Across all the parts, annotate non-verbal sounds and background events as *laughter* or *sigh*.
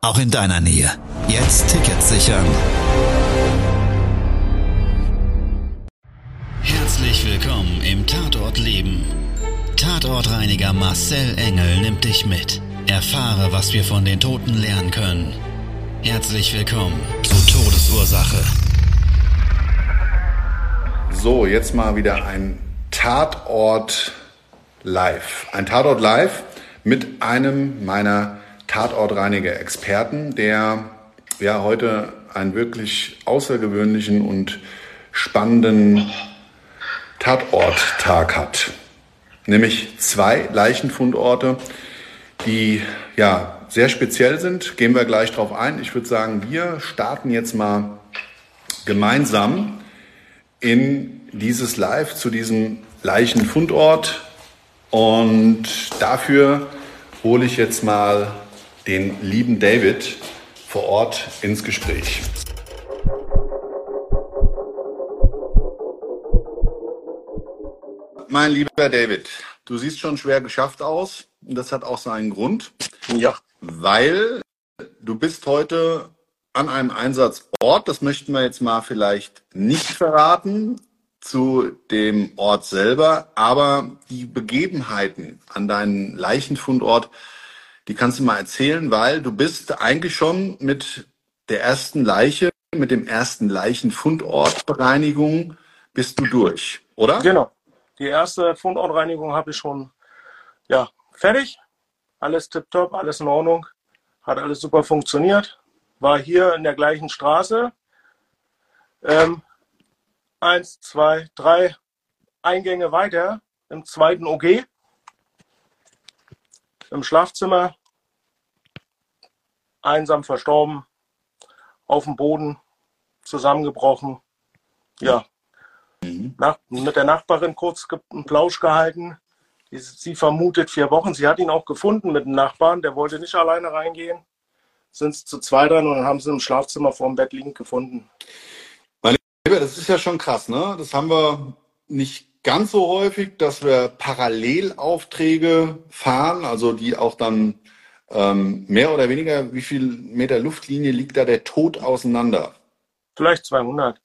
auch in deiner Nähe. Jetzt Tickets sichern. Herzlich willkommen im Tatort Leben. Tatortreiniger Marcel Engel nimmt dich mit. Erfahre, was wir von den Toten lernen können. Herzlich willkommen zu Todesursache. So, jetzt mal wieder ein Tatort live. Ein Tatort live mit einem meiner Tatortreiniger-Experten, der ja heute einen wirklich außergewöhnlichen und spannenden Tatorttag hat. Nämlich zwei Leichenfundorte, die ja sehr speziell sind. Gehen wir gleich drauf ein. Ich würde sagen, wir starten jetzt mal gemeinsam in dieses Live zu diesem Leichenfundort. Und dafür hole ich jetzt mal den lieben David vor Ort ins Gespräch. Mein lieber David, du siehst schon schwer geschafft aus und das hat auch seinen Grund. Ja. Weil du bist heute an einem Einsatzort, das möchten wir jetzt mal vielleicht nicht verraten zu dem Ort selber, aber die Begebenheiten an deinem Leichenfundort, die kannst du mal erzählen, weil du bist eigentlich schon mit der ersten Leiche, mit dem ersten Leichenfundortbereinigung bist du durch, oder? Genau. Die erste Fundortreinigung habe ich schon ja, fertig. Alles tipptopp, alles in Ordnung. Hat alles super funktioniert. War hier in der gleichen Straße. Ähm, eins, zwei, drei Eingänge weiter im zweiten OG. Im Schlafzimmer. Einsam verstorben. Auf dem Boden. Zusammengebrochen. Ja, nach, mit der Nachbarin kurz einen Plausch gehalten. Sie, sie vermutet vier Wochen. Sie hat ihn auch gefunden mit dem Nachbarn. Der wollte nicht alleine reingehen. Sind sie zu zweit rein und dann haben sie im Schlafzimmer vor dem Bett liegend gefunden. Meine Liebe, das ist ja schon krass, ne? Das haben wir nicht ganz so häufig, dass wir Parallelaufträge fahren, also die auch dann ähm, mehr oder weniger, wie viel Meter Luftlinie liegt da der Tod auseinander? Vielleicht 200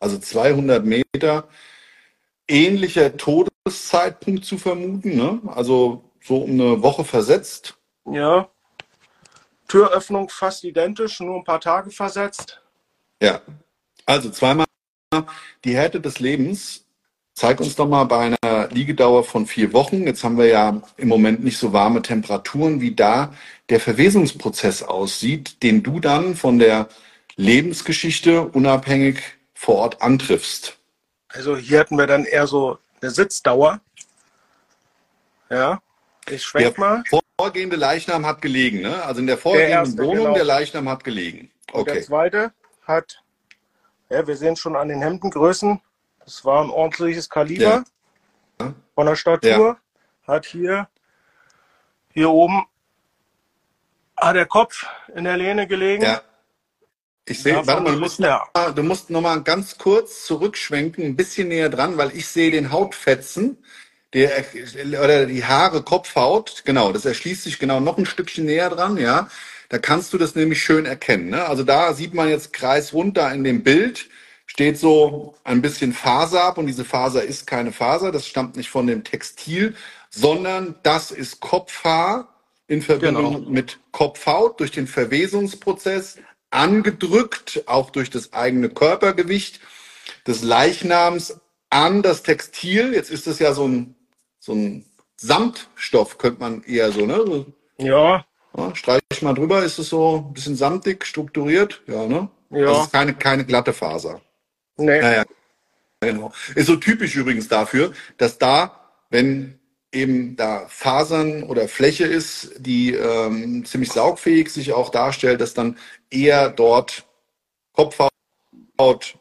also 200 Meter, ähnlicher Todeszeitpunkt zu vermuten, ne? also so um eine Woche versetzt. Ja, Türöffnung fast identisch, nur ein paar Tage versetzt. Ja, also zweimal die Härte des Lebens. Zeig uns doch mal bei einer Liegedauer von vier Wochen. Jetzt haben wir ja im Moment nicht so warme Temperaturen, wie da der Verwesungsprozess aussieht, den du dann von der Lebensgeschichte unabhängig vor Ort antriffst? Also hier hatten wir dann eher so eine Sitzdauer. Ja, ich schwenk der mal. vorgehende Leichnam hat gelegen, ne? Also in der vorgehenden Der erste, Wohnung, genau. der Leichnam hat gelegen. Und der Okay. zweite hat, ja, wir sehen schon an den Hemdengrößen, das war ein ordentliches Kaliber Ja. von der Statur. Hat hier, hier oben, hat der Kopf in der Lehne gelegen. Ja. Ich sehe, warte mal, du musst, noch mal, du musst noch mal ganz kurz zurückschwenken, ein bisschen näher dran, weil ich sehe den Hautfetzen, der, oder die Haare, Kopfhaut, genau, das erschließt sich genau noch ein Stückchen näher dran, ja. Da kannst du das nämlich schön erkennen, ne? Also da sieht man jetzt kreisrund da in dem Bild, steht so ein bisschen Faser ab und diese Faser ist keine Faser, das stammt nicht von dem Textil, sondern das ist Kopfhaar in Verbindung Genau. mit Kopfhaut durch den Verwesungsprozess angedrückt, auch durch das eigene Körpergewicht des Leichnams an das Textil. Jetzt ist es ja so ein, so ein Samtstoff, könnte man eher so, ne? Ja, ja, streich mal drüber, ist es so ein bisschen samtig strukturiert? Ja, ne? Ja. Das ist keine, keine glatte Faser. Nee. Ja, ja. Genau. Ist so typisch übrigens dafür, dass da, wenn eben da Fasern oder Fläche ist, die ähm, ziemlich saugfähig sich auch darstellt, dass dann eher dort Kopfhaut,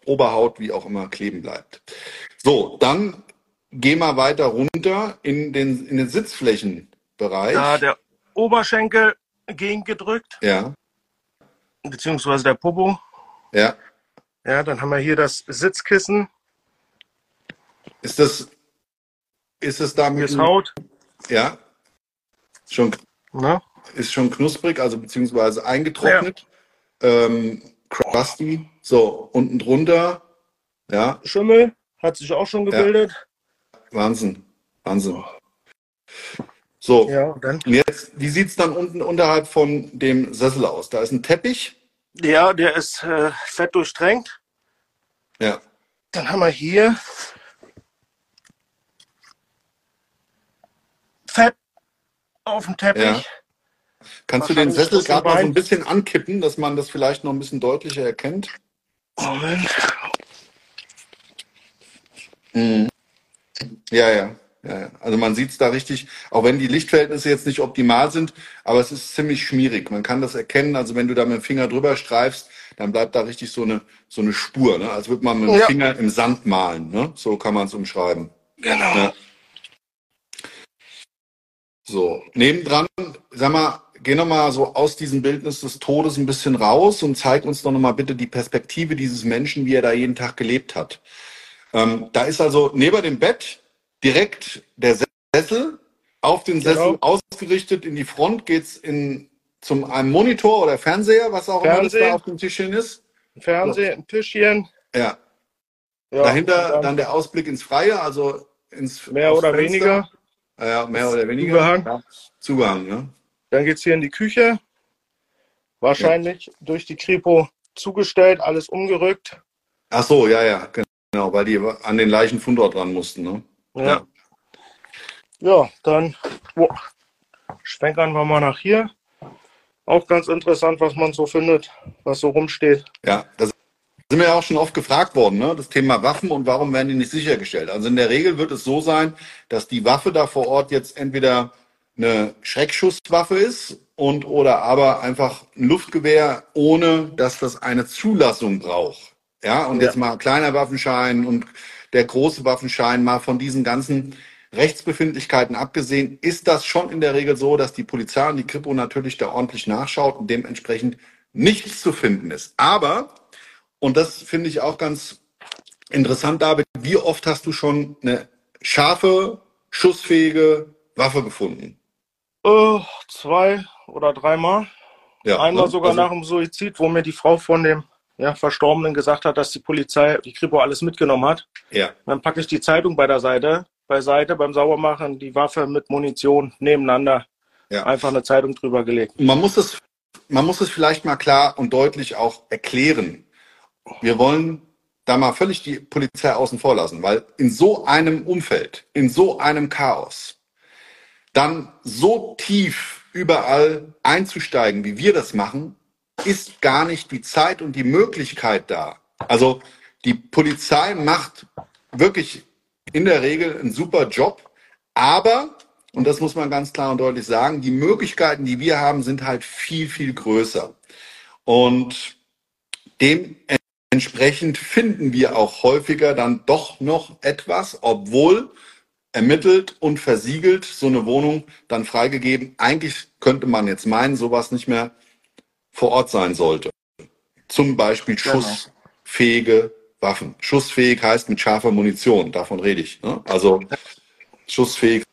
Oberhaut, wie auch immer, kleben bleibt. So, dann geh mal weiter runter in den, in den Sitzflächenbereich. Da der Oberschenkel gegengedrückt, Ja, beziehungsweise der Popo. ja. Ja, dann haben wir hier das Sitzkissen, Ist das, ist es da hier mit, ist Haut. ja, schon, Ne? ist schon knusprig, also beziehungsweise eingetrocknet, ähm, crusty, so, unten drunter, ja, Schimmel hat sich auch schon gebildet. Wahnsinn, Wahnsinn. So, Ja, und jetzt, wie sieht's dann unten unterhalb von dem Sessel aus? Da ist ein Teppich, Ja, der ist äh, fett durchtränkt. ja, Dann haben wir hier Fett auf dem Teppich. Ja. Kannst du den Sessel gerade mal so ein bisschen ankippen, dass man das vielleicht noch ein bisschen deutlicher erkennt? Moment. Ja, ja, ja. ja. Also man sieht es da richtig, auch wenn die Lichtverhältnisse jetzt nicht optimal sind, aber es ist ziemlich schmierig. Man kann das erkennen. Also wenn du da mit dem Finger drüber streifst, dann bleibt da richtig so eine, so eine Spur, ne? als würde man mit dem Ja. Finger im Sand malen. Ne? So kann man es umschreiben. Genau. Ja. So, nebendran, sag mal, geh noch mal so aus diesem Bildnis des Todes ein bisschen raus und zeig uns doch noch mal bitte die Perspektive dieses Menschen, wie er da jeden Tag gelebt hat. Ähm, da ist also neben dem Bett direkt der Sessel, auf den Sessel Genau. ausgerichtet, in die Front geht's in zum einem Monitor oder Fernseher, was auch immer das da Fernsehen. auf dem Tischchen ist. Ein Fernseher, ein Tischchen. Ja, Ja, dahinter und dann der Ausblick ins Freie, also ins mehr oder Fenster. weniger. Ja, mehr oder weniger. Zugehangen. Ja. Zugehangen, ne? Dann geht's hier in die Küche. Wahrscheinlich durch die Kripo zugestellt, alles umgerückt. Ach so, ja, ja, genau, weil die an den Leichenfundort ran mussten, ne? Ja. Ja, dann boah, schwenkern wir mal nach hier. Auch ganz interessant, was man so findet, was so rumsteht. Ja, das sind wir ja auch schon oft gefragt worden, ne? Das Thema Waffen und warum werden die nicht sichergestellt? Also in der Regel wird es so sein, dass die Waffe da vor Ort jetzt entweder eine Schreckschusswaffe ist und oder aber einfach ein Luftgewehr, ohne dass das eine Zulassung braucht. Ja, und Ja. jetzt mal kleiner Waffenschein und der große Waffenschein, mal von diesen ganzen Rechtsbefindlichkeiten abgesehen, ist das schon in der Regel so, dass die Polizei und die Kripo natürlich da ordentlich nachschaut und dementsprechend nichts zu finden ist. Aber, und das finde ich auch ganz interessant, David, wie oft hast du schon eine scharfe, schussfähige Waffe gefunden? Äh, zwei oder dreimal. Ja, Einmal ne? sogar Also- nach dem Suizid, wo mir die Frau von dem ja, Verstorbenen gesagt hat, dass die Polizei, die Kripo alles mitgenommen hat. Ja, Dann packe ich die Zeitung bei der Seite, beiseite beim Saubermachen, die Waffe mit Munition nebeneinander. Ja. Einfach eine Zeitung drüber gelegt. Man muss es, man muss es vielleicht mal klar und deutlich auch erklären. Wir wollen da mal völlig die Polizei außen vor lassen, weil in so einem Umfeld, in so einem Chaos, dann so tief überall einzusteigen, wie wir das machen, ist gar nicht die Zeit und die Möglichkeit da. Also die Polizei macht wirklich in der Regel einen super Job, aber, und das muss man ganz klar und deutlich sagen, die Möglichkeiten, die wir haben, sind halt viel, viel größer. Und dementsprechend finden wir auch häufiger dann doch noch etwas, obwohl ermittelt und versiegelt so eine Wohnung dann freigegeben. Eigentlich könnte man jetzt meinen, sowas nicht mehr vor Ort sein sollte. Zum Beispiel Genau. schussfähige Waffen. Schussfähig heißt mit scharfer Munition, davon rede ich. Ne? Also schussfähig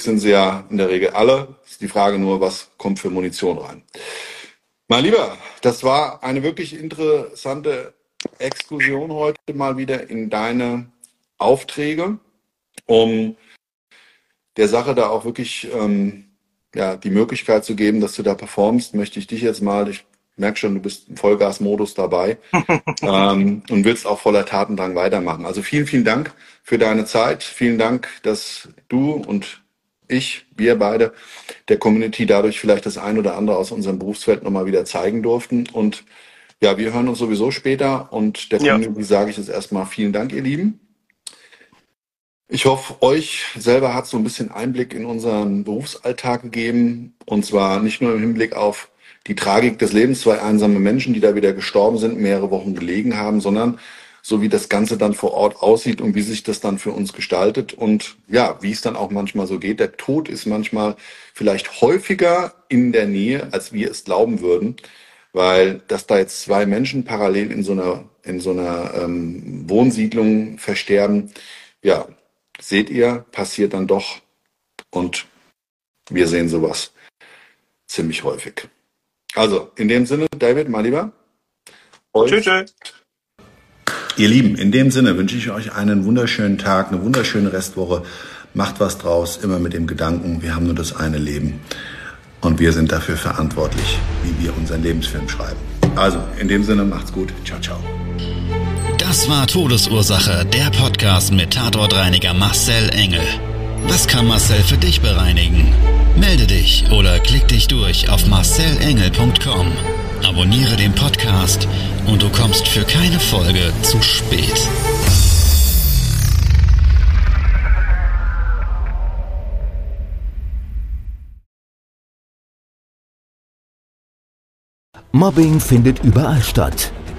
sind sie ja in der Regel alle. Ist die Frage nur, was kommt für Munition rein. Mein Lieber, das war eine wirklich interessante Exkursion heute mal wieder in deine Aufträge, um der Sache da auch wirklich ähm, ja, die Möglichkeit zu geben, dass du da performst, möchte ich dich jetzt mal, ich merke schon, du bist im Vollgasmodus dabei *laughs* ähm, und willst auch voller Tatendrang weitermachen. Also vielen, vielen Dank für deine Zeit. Vielen Dank, dass du und ich, wir beide, der Community dadurch vielleicht das ein oder andere aus unserem Berufsfeld nochmal wieder zeigen durften. Und ja, wir hören uns sowieso später und der Ja. Community sage ich jetzt erstmal vielen Dank, ihr Lieben. Ich hoffe, euch selber hat so ein bisschen Einblick in unseren Berufsalltag gegeben. Und zwar nicht nur im Hinblick auf die Tragik des Lebens, zwei einsame Menschen, die da wieder gestorben sind, mehrere Wochen gelegen haben, sondern so wie das Ganze dann vor Ort aussieht und wie sich das dann für uns gestaltet und ja, wie es dann auch manchmal so geht. Der Tod ist manchmal vielleicht häufiger in der Nähe, als wir es glauben würden, weil dass da jetzt zwei Menschen parallel in so einer in so einer ähm, Wohnsiedlung versterben, ja, seht ihr, passiert dann doch. Und wir sehen sowas ziemlich häufig. Also, in dem Sinne, David, mal lieber. Tschüss. tschüss. Ihr Lieben, in dem Sinne wünsche ich euch einen wunderschönen Tag, eine wunderschöne Restwoche. Macht was draus, immer mit dem Gedanken, wir haben nur das eine Leben. Und wir sind dafür verantwortlich, wie wir unseren Lebensfilm schreiben. Also, in dem Sinne, macht's gut. Ciao, ciao. Das war Todesursache, der Podcast mit Tatortreiniger Marcel Engel. Was kann Marcel für dich bereinigen? Melde dich oder klick dich durch auf marcelengel.com. Abonniere den Podcast und du kommst für keine Folge zu spät. Mobbing findet überall statt